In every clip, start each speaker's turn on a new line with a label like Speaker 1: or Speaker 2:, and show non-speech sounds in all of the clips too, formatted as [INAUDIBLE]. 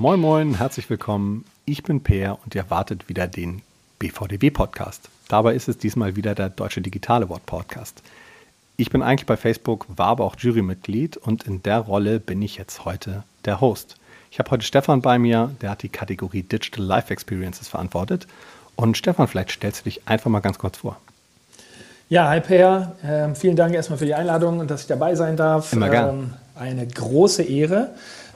Speaker 1: Moin Moin, herzlich willkommen. Ich bin Peer und ihr wartet wieder den BVDW Podcast. Dabei ist es diesmal wieder der Deutsche Digitale Wort Podcast. Ich bin eigentlich bei Facebook, war aber auch Jurymitglied und in der Rolle bin ich jetzt heute der Host. Ich habe heute Stefan bei mir, der hat die Kategorie Digital Life Experiences verantwortet. Und Stefan, vielleicht stellst du dich einfach mal ganz kurz vor.
Speaker 2: Ja, hi Peer. Ähm, vielen Dank erstmal für die Einladung und dass ich dabei sein darf.
Speaker 1: Immer gern. Ähm,
Speaker 2: eine große Ehre.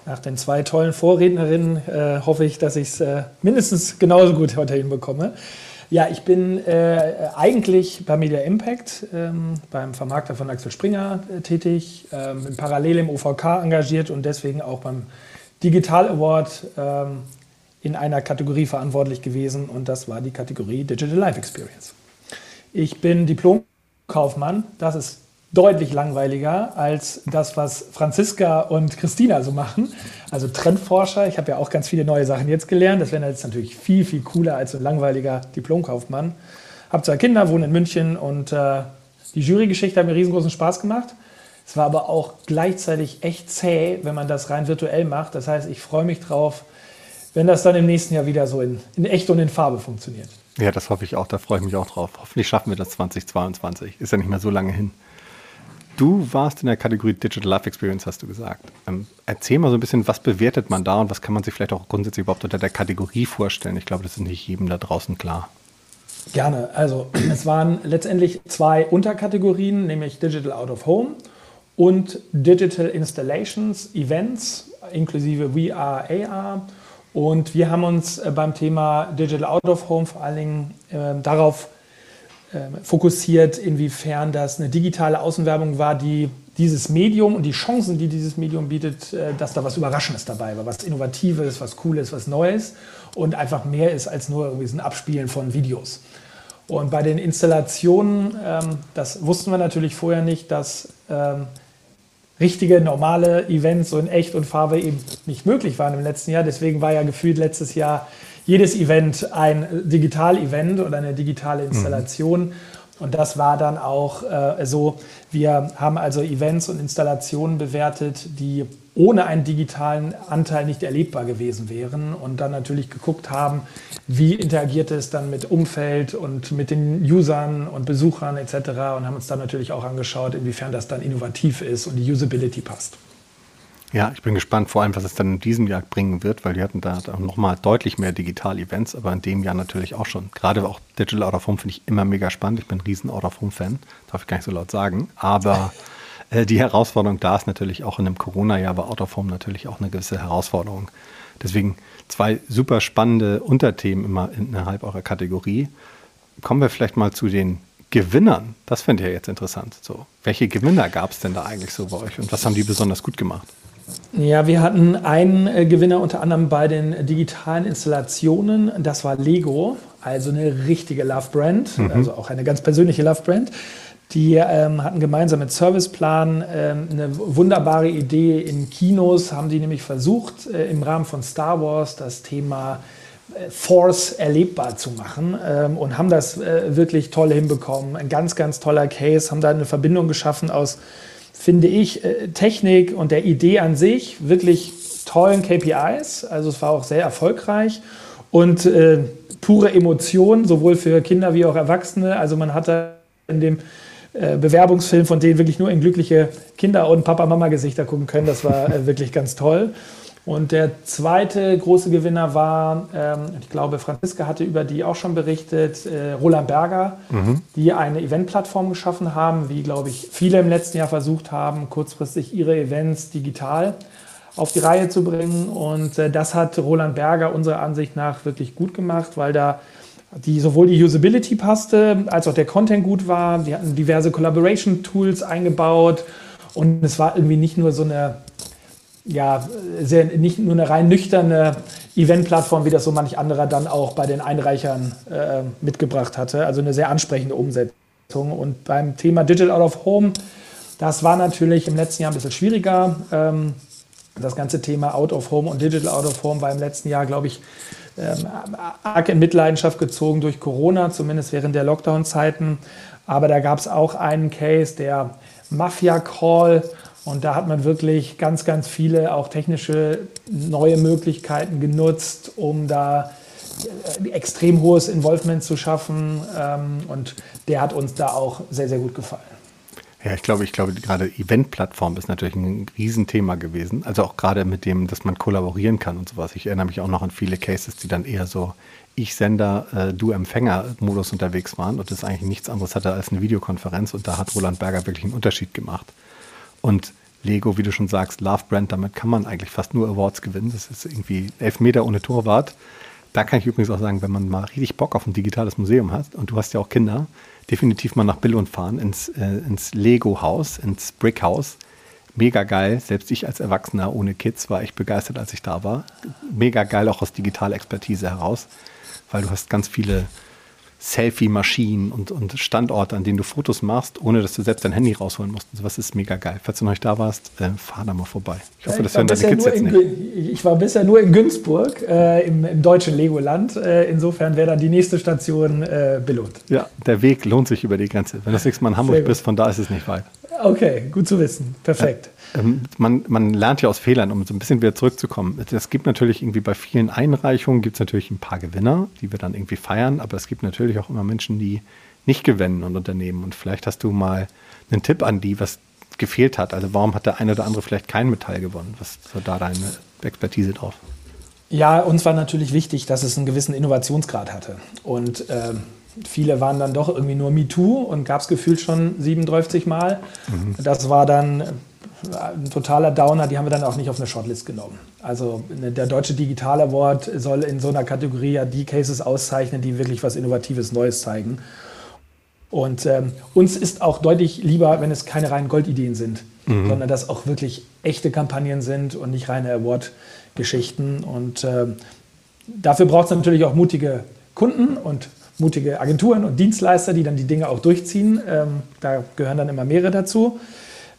Speaker 2: Nach den zwei tollen Vorrednerinnen äh, hoffe ich, dass ich es äh, mindestens genauso gut heute hinbekomme. Ja, ich bin äh, eigentlich bei Media Impact, ähm, beim Vermarkter von Axel Springer äh, tätig, ähm, bin parallel im OVK engagiert und deswegen auch beim Digital Award ähm, in einer Kategorie verantwortlich gewesen und das war die Kategorie Digital Life Experience. Ich bin Diplomkaufmann, das ist deutlich langweiliger als das, was Franziska und Christina so machen. Also Trendforscher, ich habe ja auch ganz viele neue Sachen jetzt gelernt. Das wäre jetzt natürlich viel, viel cooler als ein langweiliger Diplomkaufmann. Habe zwei Kinder, wohne in München und äh, die Jurygeschichte hat mir riesengroßen Spaß gemacht. Es war aber auch gleichzeitig echt zäh, wenn man das rein virtuell macht. Das heißt, ich freue mich drauf, wenn das dann im nächsten Jahr wieder so in, in echt und in Farbe funktioniert.
Speaker 1: Ja, das hoffe ich auch. Da freue ich mich auch drauf. Hoffentlich schaffen wir das 2022. Ist ja nicht mehr so lange hin. Du warst in der Kategorie Digital Life Experience, hast du gesagt. Ähm, erzähl mal so ein bisschen, was bewertet man da und was kann man sich vielleicht auch grundsätzlich überhaupt unter der Kategorie vorstellen? Ich glaube, das ist nicht jedem da draußen klar.
Speaker 2: Gerne. Also es waren letztendlich zwei Unterkategorien, nämlich Digital Out of Home und Digital Installations, Events inklusive VR, AR. Und wir haben uns äh, beim Thema Digital Out of Home vor allen Dingen äh, darauf fokussiert, inwiefern das eine digitale Außenwerbung war, die dieses Medium und die Chancen, die dieses Medium bietet, äh, dass da was Überraschendes dabei war, was Innovatives, was Cooles, was Neues und einfach mehr ist als nur irgendwie ein Abspielen von Videos. Und bei den Installationen, ähm, das wussten wir natürlich vorher nicht, dass ähm, richtige, normale Events so in echt und Farbe eben nicht möglich waren im letzten Jahr. Deswegen war ja gefühlt letztes Jahr jedes Event ein Digital-Event oder eine digitale Installation. Mhm. Und das war dann auch äh, so. Wir haben also Events und Installationen bewertet, die ohne einen digitalen Anteil nicht erlebbar gewesen wären und dann natürlich geguckt haben, wie interagiert es dann mit Umfeld und mit den Usern und Besuchern etc. und haben uns dann natürlich auch angeschaut, inwiefern das dann innovativ ist und die Usability passt.
Speaker 1: Ja, ich bin gespannt, vor allem, was es dann in diesem Jahr bringen wird, weil die hatten da nochmal deutlich mehr Digital-Events, aber in dem Jahr natürlich auch schon. Gerade auch Digital Out of Home finde ich immer mega spannend. Ich bin ein riesen Out of Home-Fan, darf ich gar nicht so laut sagen. Aber äh, die Herausforderung da ist natürlich auch in einem Corona-Jahr bei Out of Home natürlich auch eine gewisse Herausforderung. Deswegen zwei super spannende Unterthemen immer innerhalb eurer Kategorie. Kommen wir vielleicht mal zu den Gewinnern. Das finde ich ja jetzt interessant. So, welche Gewinner gab es denn da eigentlich so bei euch und was haben die besonders gut gemacht?
Speaker 2: Ja, wir hatten einen äh, Gewinner unter anderem bei den digitalen Installationen. Das war Lego, also eine richtige Love Brand, mhm. also auch eine ganz persönliche Love Brand. Die ähm, hatten gemeinsam mit Serviceplan ähm, eine wunderbare Idee in Kinos, haben die nämlich versucht, äh, im Rahmen von Star Wars das Thema äh, Force erlebbar zu machen ähm, und haben das äh, wirklich toll hinbekommen. Ein ganz, ganz toller Case, haben da eine Verbindung geschaffen aus finde ich, äh, Technik und der Idee an sich wirklich tollen KPIs. Also es war auch sehr erfolgreich und äh, pure Emotion, sowohl für Kinder wie auch Erwachsene. Also man hatte in dem äh, Bewerbungsfilm von denen wirklich nur in glückliche Kinder- und Papa-Mama-Gesichter gucken können. Das war äh, wirklich ganz toll. Und der zweite große Gewinner war, ähm, ich glaube, Franziska hatte über die auch schon berichtet, äh, Roland Berger, mhm. die eine Eventplattform geschaffen haben, wie, glaube ich, viele im letzten Jahr versucht haben, kurzfristig ihre Events digital auf die Reihe zu bringen. Und äh, das hat Roland Berger unserer Ansicht nach wirklich gut gemacht, weil da die sowohl die Usability passte, als auch der Content gut war. Die hatten diverse Collaboration-Tools eingebaut und es war irgendwie nicht nur so eine ja, sehr, nicht nur eine rein nüchterne Eventplattform, wie das so manch anderer dann auch bei den Einreichern äh, mitgebracht hatte. Also eine sehr ansprechende Umsetzung. Und beim Thema Digital Out of Home, das war natürlich im letzten Jahr ein bisschen schwieriger. Ähm, das ganze Thema Out of Home und Digital Out of Home war im letzten Jahr, glaube ich, ähm, arg in Mitleidenschaft gezogen durch Corona, zumindest während der Lockdown-Zeiten. Aber da gab es auch einen Case, der Mafia Call Und da hat man wirklich ganz, ganz viele auch technische neue Möglichkeiten genutzt, um da äh, extrem hohes Involvement zu schaffen. Ähm, und der hat uns da auch sehr, sehr gut gefallen.
Speaker 1: Ja, ich glaube, ich glaube, gerade Event-Plattform ist natürlich ein Riesenthema gewesen. Also auch gerade mit dem, dass man kollaborieren kann und sowas. Ich erinnere mich auch noch an viele Cases, die dann eher so Ich-Sender, äh, Du-Empfänger-Modus unterwegs waren und das eigentlich nichts anderes hatte als eine Videokonferenz. Und da hat Roland Berger wirklich einen Unterschied gemacht. Und Lego, wie du schon sagst, Love Brand, damit kann man eigentlich fast nur Awards gewinnen. Das ist irgendwie elf Meter ohne Torwart. Da kann ich übrigens auch sagen, wenn man mal richtig Bock auf ein digitales Museum hat und du hast ja auch Kinder, definitiv mal nach Billund fahren, ins, äh, ins Lego-Haus, ins Brick-Haus. Mega geil. Selbst ich als Erwachsener ohne Kids war echt begeistert, als ich da war. Mega geil auch aus Digitalexpertise heraus, weil du hast ganz viele Selfie-Maschinen und, und Standorte, an denen du Fotos machst, ohne dass du selbst dein Handy rausholen musst. Und sowas ist mega geil. Falls du noch nicht da warst, äh, fahr da mal vorbei.
Speaker 2: Ich hoffe, ja, das hören deine Kids jetzt nicht. Ich war bisher nur in Günzburg, äh, im, im, deutschen Legoland. Äh, insofern wäre dann die nächste Station äh, Billund.
Speaker 1: Ja, der Weg lohnt sich über die Grenze. Wenn du das nächste Mal in Hamburg bist, von da ist es nicht weit.
Speaker 2: Okay, gut zu wissen. Perfekt.
Speaker 1: Ähm, man, man lernt ja aus Fehlern, um so ein bisschen wieder zurückzukommen. Es gibt natürlich irgendwie bei vielen Einreichungen gibt es natürlich ein paar Gewinner, die wir dann irgendwie feiern, aber es gibt natürlich auch immer Menschen, die nicht gewinnen und Unternehmen. Und vielleicht hast du mal einen Tipp an die, was gefehlt hat. Also warum hat der eine oder andere vielleicht keinen Metall gewonnen? Was war da deine Expertise drauf?
Speaker 2: Ja, uns war natürlich wichtig, dass es einen gewissen Innovationsgrad hatte. Und äh, viele waren dann doch irgendwie nur MeToo und gab es gefühlt schon 37 Mal. Mhm. Das war dann ein totaler Downer, die haben wir dann auch nicht auf eine Shortlist genommen. Also ne, der Deutsche Digital Award soll in so einer Kategorie ja die Cases auszeichnen, die wirklich was Innovatives Neues zeigen. Und ähm, uns ist auch deutlich lieber, wenn es keine reinen Goldideen sind, mhm. sondern dass auch wirklich echte Kampagnen sind und nicht reine Award-Geschichten. Und äh, dafür braucht es natürlich auch mutige Kunden und mutige Agenturen und Dienstleister, die dann die Dinge auch durchziehen. Ähm, da gehören dann immer mehrere dazu.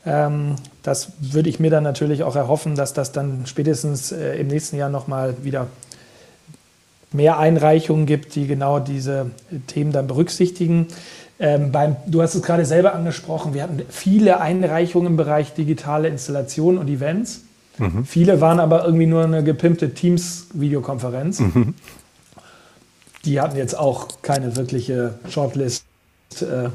Speaker 2: Ähm, das würde ich mir dann natürlich auch erhoffen, dass das dann spätestens äh, im nächsten Jahr nochmal wieder mehr Einreichungen gibt, die genau diese Themen dann berücksichtigen. Ähm, beim, du hast es gerade selber angesprochen, wir hatten viele Einreichungen im Bereich digitale Installationen und Events. Mhm. Viele waren aber irgendwie nur eine gepimpte Teams-Videokonferenz. Mhm. Die hatten jetzt auch keine wirkliche Shortlist. Äh,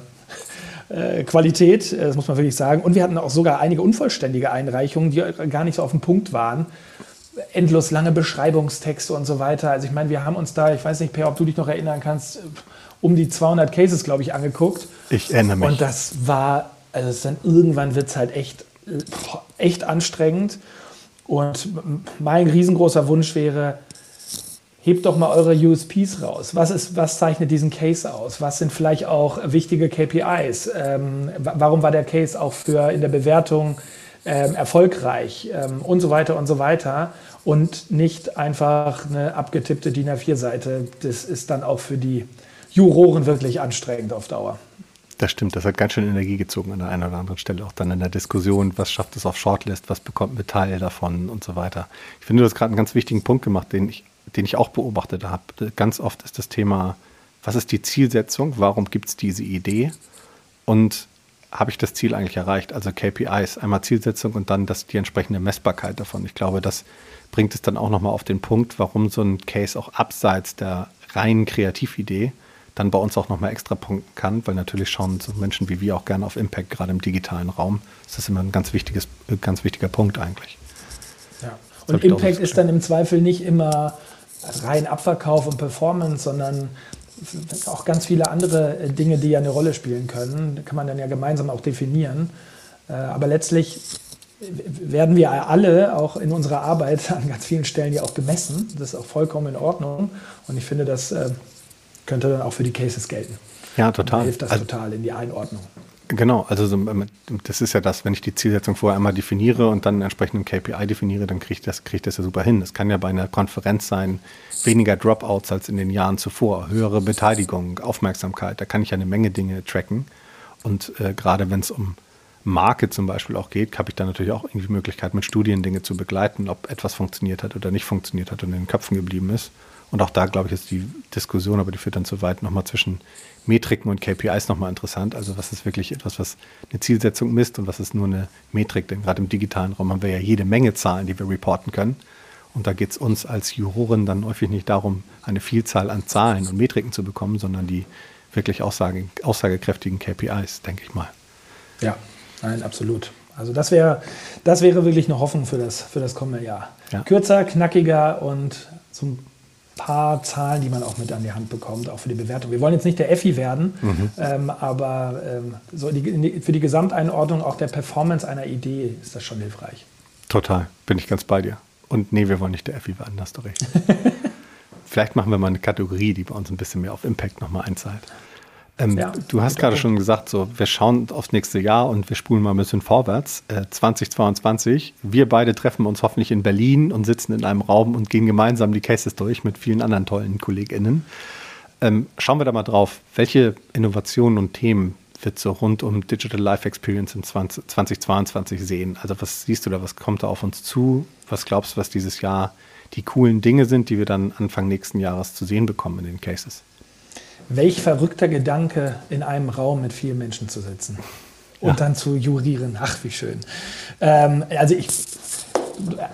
Speaker 2: äh, Qualität, äh, das muss man wirklich sagen. Und wir hatten auch sogar einige unvollständige Einreichungen, die gar nicht so auf dem Punkt waren. Endlos lange Beschreibungstexte und so weiter. Also ich meine, wir haben uns da, ich weiß nicht, Per, ob du dich noch erinnern kannst, um die 200 Cases, glaube ich, angeguckt.
Speaker 1: Ich erinnere mich.
Speaker 2: Und das war, also dann irgendwann wird es halt echt, echt anstrengend. Und mein riesengroßer Wunsch wäre, hebt doch mal eure USPs raus. Was, ist, was zeichnet diesen Case aus? Was sind vielleicht auch wichtige KPIs? Ähm, warum war der Case auch für in der Bewertung ähm, erfolgreich ähm, und so weiter und so weiter? Und nicht einfach eine abgetippte DIN A4-Seite. Das ist dann auch für die Juroren wirklich anstrengend auf Dauer.
Speaker 1: Das stimmt, das hat ganz schön Energie gezogen an der einen oder anderen Stelle, auch dann in der Diskussion, was schafft es auf Shortlist, was bekommt Metall davon und so weiter. Ich finde, du hast gerade einen ganz wichtigen Punkt gemacht, den ich den ich auch beobachtet habe. Ganz oft ist das Thema, was ist die Zielsetzung? Warum gibt es diese Idee? Und habe ich das Ziel eigentlich erreicht? Also KPIs, einmal Zielsetzung und dann das, die entsprechende Messbarkeit davon. Ich glaube, das bringt es dann auch nochmal auf den Punkt, warum so ein Case auch abseits der reinen Kreatividee dann bei uns auch nochmal extra punkten kann, weil natürlich schauen so Menschen wie wir auch gerne auf Impact, gerade im digitalen Raum. Das ist immer ein ganz, wichtiges, ganz wichtiger Punkt eigentlich.
Speaker 2: Ja. Und Impact ist dann im Zweifel nicht immer rein Abverkauf und Performance, sondern auch ganz viele andere äh, Dinge, die ja eine Rolle spielen können. Kann man dann ja gemeinsam auch definieren. Äh, aber letztlich werden wir alle auch in unserer Arbeit an ganz vielen Stellen ja auch gemessen. Das ist auch vollkommen in Ordnung. Und ich finde, das äh, könnte dann auch für die Cases gelten.
Speaker 1: Ja, total.
Speaker 2: Und hilft das also, total in die Einordnung.
Speaker 1: Genau, also so, ähm, das ist ja das, wenn ich die Zielsetzung vorher einmal definiere und dann entsprechend ein KPI definiere, dann kriege ich, das, krieg ich das ja super hin. Es kann ja bei einer Konferenz sein, weniger Dropouts als in den Jahren zuvor, höhere Beteiligung, Aufmerksamkeit, da kann ich ja eine Menge Dinge tracken. Und äh, gerade wenn es um Marke zum Beispiel auch geht, habe ich dann natürlich auch irgendwie die Möglichkeit, mit Studien Dinge zu begleiten, ob etwas funktioniert hat oder nicht funktioniert hat und in den Köpfen geblieben ist Und auch da, glaube ich, ist die Diskussion, aber die führt dann zu weit, nochmal zwischen Metriken und KPIs nochmal interessant. Also was ist wirklich etwas, was eine Zielsetzung misst und was ist nur eine Metrik? Denn gerade im digitalen Raum haben wir ja jede Menge Zahlen, die wir reporten können. Und da geht es uns als Juroren dann häufig nicht darum, eine Vielzahl an Zahlen und Metriken zu bekommen, sondern die wirklich aussage, aussagekräftigen KPIs, denke ich mal.
Speaker 2: Ja, nein, absolut. Also das wäre, das wäre wirklich eine Hoffnung für das, für das kommende Jahr. Ja. Kürzer, knackiger und ein paar Zahlen, die man auch mit an die Hand bekommt, auch für die Bewertung. Wir wollen jetzt nicht der Effi werden, mhm. ähm, aber ähm, so die, für die Gesamteinordnung auch der Performance einer Idee ist das schon hilfreich.
Speaker 1: Total, bin ich ganz bei dir. Und nee, wir wollen nicht der Effi werden, hast du recht. Vielleicht machen wir mal eine Kategorie, die bei uns ein bisschen mehr auf Impact nochmal einzahlt. Ähm, ja, du hast gerade schon gesagt, so, wir schauen aufs nächste Jahr und wir spulen mal ein bisschen vorwärts. Äh, 2022, wir beide treffen uns hoffentlich in Berlin und sitzen in einem Raum und gehen gemeinsam die Cases durch mit vielen anderen tollen KollegInnen. Ähm, schauen wir da mal drauf, welche Innovationen und Themen wird so rund um Digital Life Experience in 20, 2022 sehen? Also was siehst du da, was kommt da auf uns zu? Was glaubst du, was dieses Jahr die coolen Dinge sind, die wir dann Anfang nächsten Jahres zu sehen bekommen in den Cases?
Speaker 2: Welch verrückter Gedanke, in einem Raum mit vielen Menschen zu sitzen und ja. dann zu jurieren. Ach, wie schön. Ähm, also ich,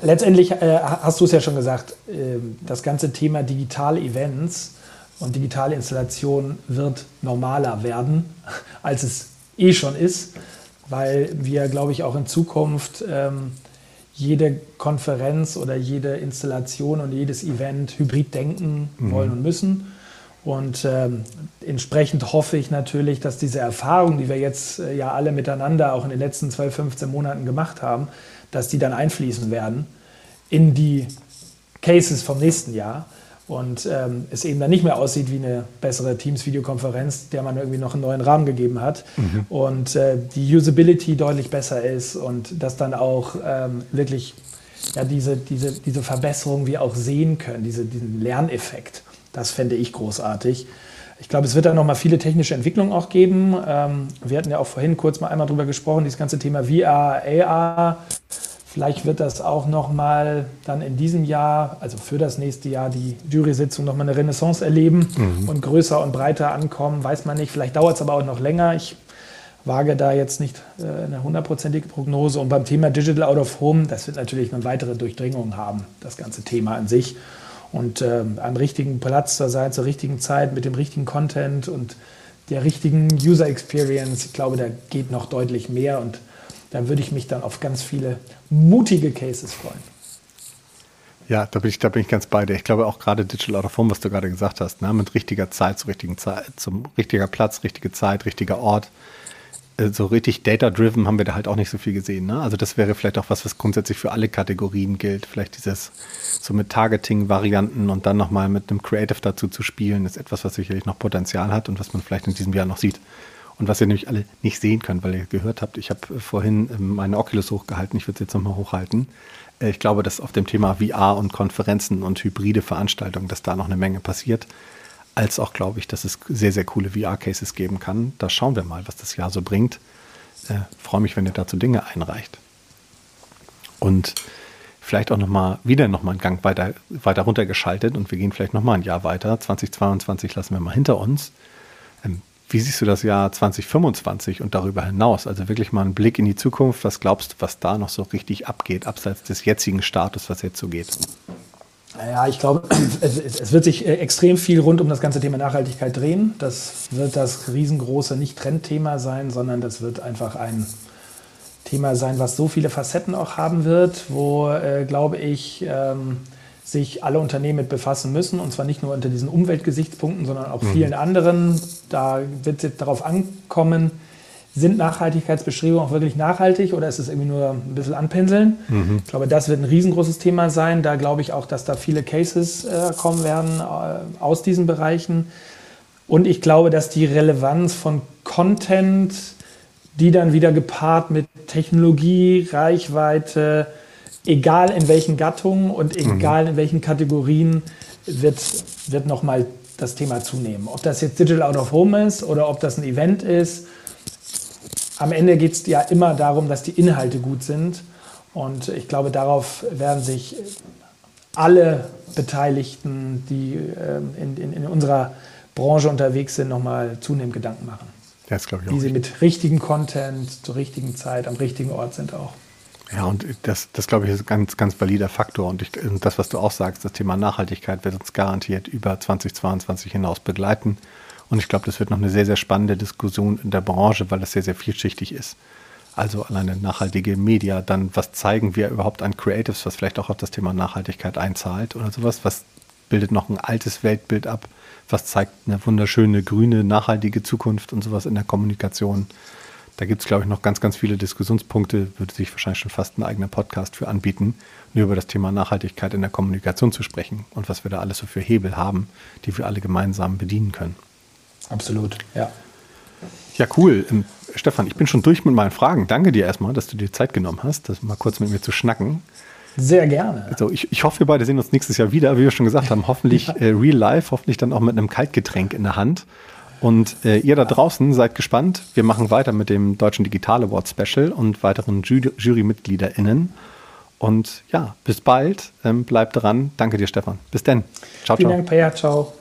Speaker 2: letztendlich äh, hast du es ja schon gesagt, äh, das ganze Thema digitale Events und digitale Installation wird normaler werden, als es eh schon ist, weil wir, glaube ich, auch in Zukunft ähm, jede Konferenz oder jede Installation und jedes Event hybrid denken mhm. wollen und müssen. Und ähm, entsprechend hoffe ich natürlich, dass diese Erfahrungen, die wir jetzt äh, ja alle miteinander auch in den letzten 12, 15 Monaten gemacht haben, dass die dann einfließen werden in die Cases vom nächsten Jahr und ähm, es eben dann nicht mehr aussieht wie eine bessere Teams-Videokonferenz, der man irgendwie noch einen neuen Rahmen gegeben hat mhm. und äh, die Usability deutlich besser ist und dass dann auch ähm, wirklich ja, diese, diese, diese Verbesserung wir auch sehen können, diese, diesen Lerneffekt. Das fände ich großartig. Ich glaube, es wird da noch mal viele technische Entwicklungen auch geben. Ähm, wir hatten ja auch vorhin kurz mal einmal drüber gesprochen, dieses ganze Thema VR, AR. Vielleicht wird das auch noch mal dann in diesem Jahr, also für das nächste Jahr, die Jury-Sitzung noch mal eine Renaissance erleben mhm. und größer und breiter ankommen. Weiß man nicht. Vielleicht dauert es aber auch noch länger. Ich wage da jetzt nicht äh, eine hundertprozentige Prognose. Und beim Thema Digital Out of Home, das wird natürlich noch weitere Durchdringung haben, das ganze Thema an sich und äh, am richtigen Platz zu sein, zur richtigen Zeit, mit dem richtigen Content und der richtigen User Experience. Ich glaube, da geht noch deutlich mehr und da würde ich mich dann auf ganz viele mutige Cases freuen.
Speaker 1: Ja, da bin ich, da bin ich ganz bei dir. Ich glaube auch gerade Digital Out of Home, was du gerade gesagt hast, ne, mit richtiger Zeit, zur richtigen Zeit, zum richtiger Platz, richtige Zeit, richtiger Ort. Äh, so richtig data-driven haben wir da halt auch nicht so viel gesehen. Ne? Also das wäre vielleicht auch was, was grundsätzlich für alle Kategorien gilt. Vielleicht dieses so mit Targeting-Varianten und dann nochmal mit einem Creative dazu zu spielen, ist etwas, was sicherlich noch Potenzial hat und was man vielleicht in diesem Jahr noch sieht. Und was ihr nämlich alle nicht sehen könnt, weil ihr gehört habt, ich habe vorhin ähm, meine Oculus hochgehalten, ich würde es jetzt nochmal hochhalten. Äh, ich glaube, dass auf dem Thema VR und Konferenzen und hybride Veranstaltungen, dass da noch eine Menge passiert als auch, glaube ich, dass es sehr, sehr coole VR-Cases geben kann. Da schauen wir mal, was das Jahr so bringt. Äh, Freue mich, wenn ihr dazu Dinge einreicht. Und vielleicht auch nochmal, wieder nochmal einen Gang weiter, weiter runtergeschaltet und wir gehen vielleicht nochmal ein Jahr weiter. 2022 lassen wir mal hinter uns. Ähm, wie siehst du das Jahr 2025 und darüber hinaus? Also wirklich mal einen Blick in die Zukunft. Was glaubst du, was da noch so richtig abgeht, abseits des jetzigen Status, was jetzt so geht?
Speaker 2: Ja, ich glaube, [CLEARS THROAT] es, es, wird sich äh, extrem viel rund um das ganze Thema Nachhaltigkeit drehen. Das wird das riesengroße Nicht-Trendthema sein, sondern das wird einfach ein Thema sein, was so viele Facetten auch haben wird, wo, äh, glaube ich, ähm, sich alle Unternehmen mit befassen müssen. Und zwar nicht nur unter diesen Umweltgesichtspunkten, sondern auch mhm. vielen anderen. Da wird es darauf ankommen, sind Nachhaltigkeitsbestrebungen auch wirklich nachhaltig oder ist es irgendwie nur ein bisschen anpinseln? Mhm. Ich glaube, das wird ein riesengroßes Thema sein. Da glaube ich auch, dass da viele Cases äh, kommen werden äh, aus diesen Bereichen. Und ich glaube, dass die Relevanz von Content, die dann wieder gepaart mit Technologie, Reichweite, egal in welchen Gattungen und mhm. egal mhm. in welchen Kategorien, wird, wird nochmal das Thema zunehmen. Ob das jetzt Digital Out of Home ist oder ob das ein Event ist am Ende geht es ja immer darum, dass die Inhalte gut sind. Und ich glaube, darauf werden sich alle Beteiligten, die ähm, in, in, in unserer Branche unterwegs sind, nochmal zunehmend Gedanken machen.
Speaker 1: Das glaube ich
Speaker 2: auch. Wie sie mit richtigem Content zur richtigen Zeit am richtigen Ort sind auch.
Speaker 1: Ja, und das, das glaube ich, ist ein ganz, ganz valider Faktor. Und, ich, und das, was du auch sagst, das Thema Nachhaltigkeit wird uns garantiert über 2022 hinaus begleiten. Und ich glaube, das wird noch eine sehr, sehr spannende Diskussion in der Branche, weil das sehr, sehr vielschichtig ist. Also alleine nachhaltige Media, dann was zeigen wir überhaupt an Creatives, was vielleicht auch auf das Thema Nachhaltigkeit einzahlt oder sowas, was bildet noch ein altes Weltbild ab, was zeigt eine wunderschöne, grüne, nachhaltige Zukunft und sowas in der Kommunikation. Da gibt es, glaube ich, noch ganz, ganz viele Diskussionspunkte, würde sich wahrscheinlich schon fast ein eigener Podcast für anbieten, nur über das Thema Nachhaltigkeit in der Kommunikation zu sprechen und was wir da alles so für Hebel haben, die wir alle gemeinsam bedienen können.
Speaker 2: Absolut, ja.
Speaker 1: Ja, cool. Ähm, Stefan, ich bin schon durch mit meinen Fragen. Danke dir erstmal, dass du dir Zeit genommen hast, das mal kurz mit mir zu schnacken.
Speaker 2: Sehr gerne.
Speaker 1: Also ich, ich hoffe, wir beide sehen uns nächstes Jahr wieder, wie wir schon gesagt haben. Hoffentlich [LAUGHS] äh, real life, hoffentlich dann auch mit einem Kaltgetränk in der Hand. Und äh, ihr da draußen seid gespannt. Wir machen weiter mit dem Deutschen Digital Award Special und weiteren Jury JurymitgliederInnen. Und ja, bis bald. Ähm, bleibt dran. Danke dir, Stefan. Bis dann.
Speaker 2: Ciao, Vielen ciao. Vielen Dank, Paya. Ciao.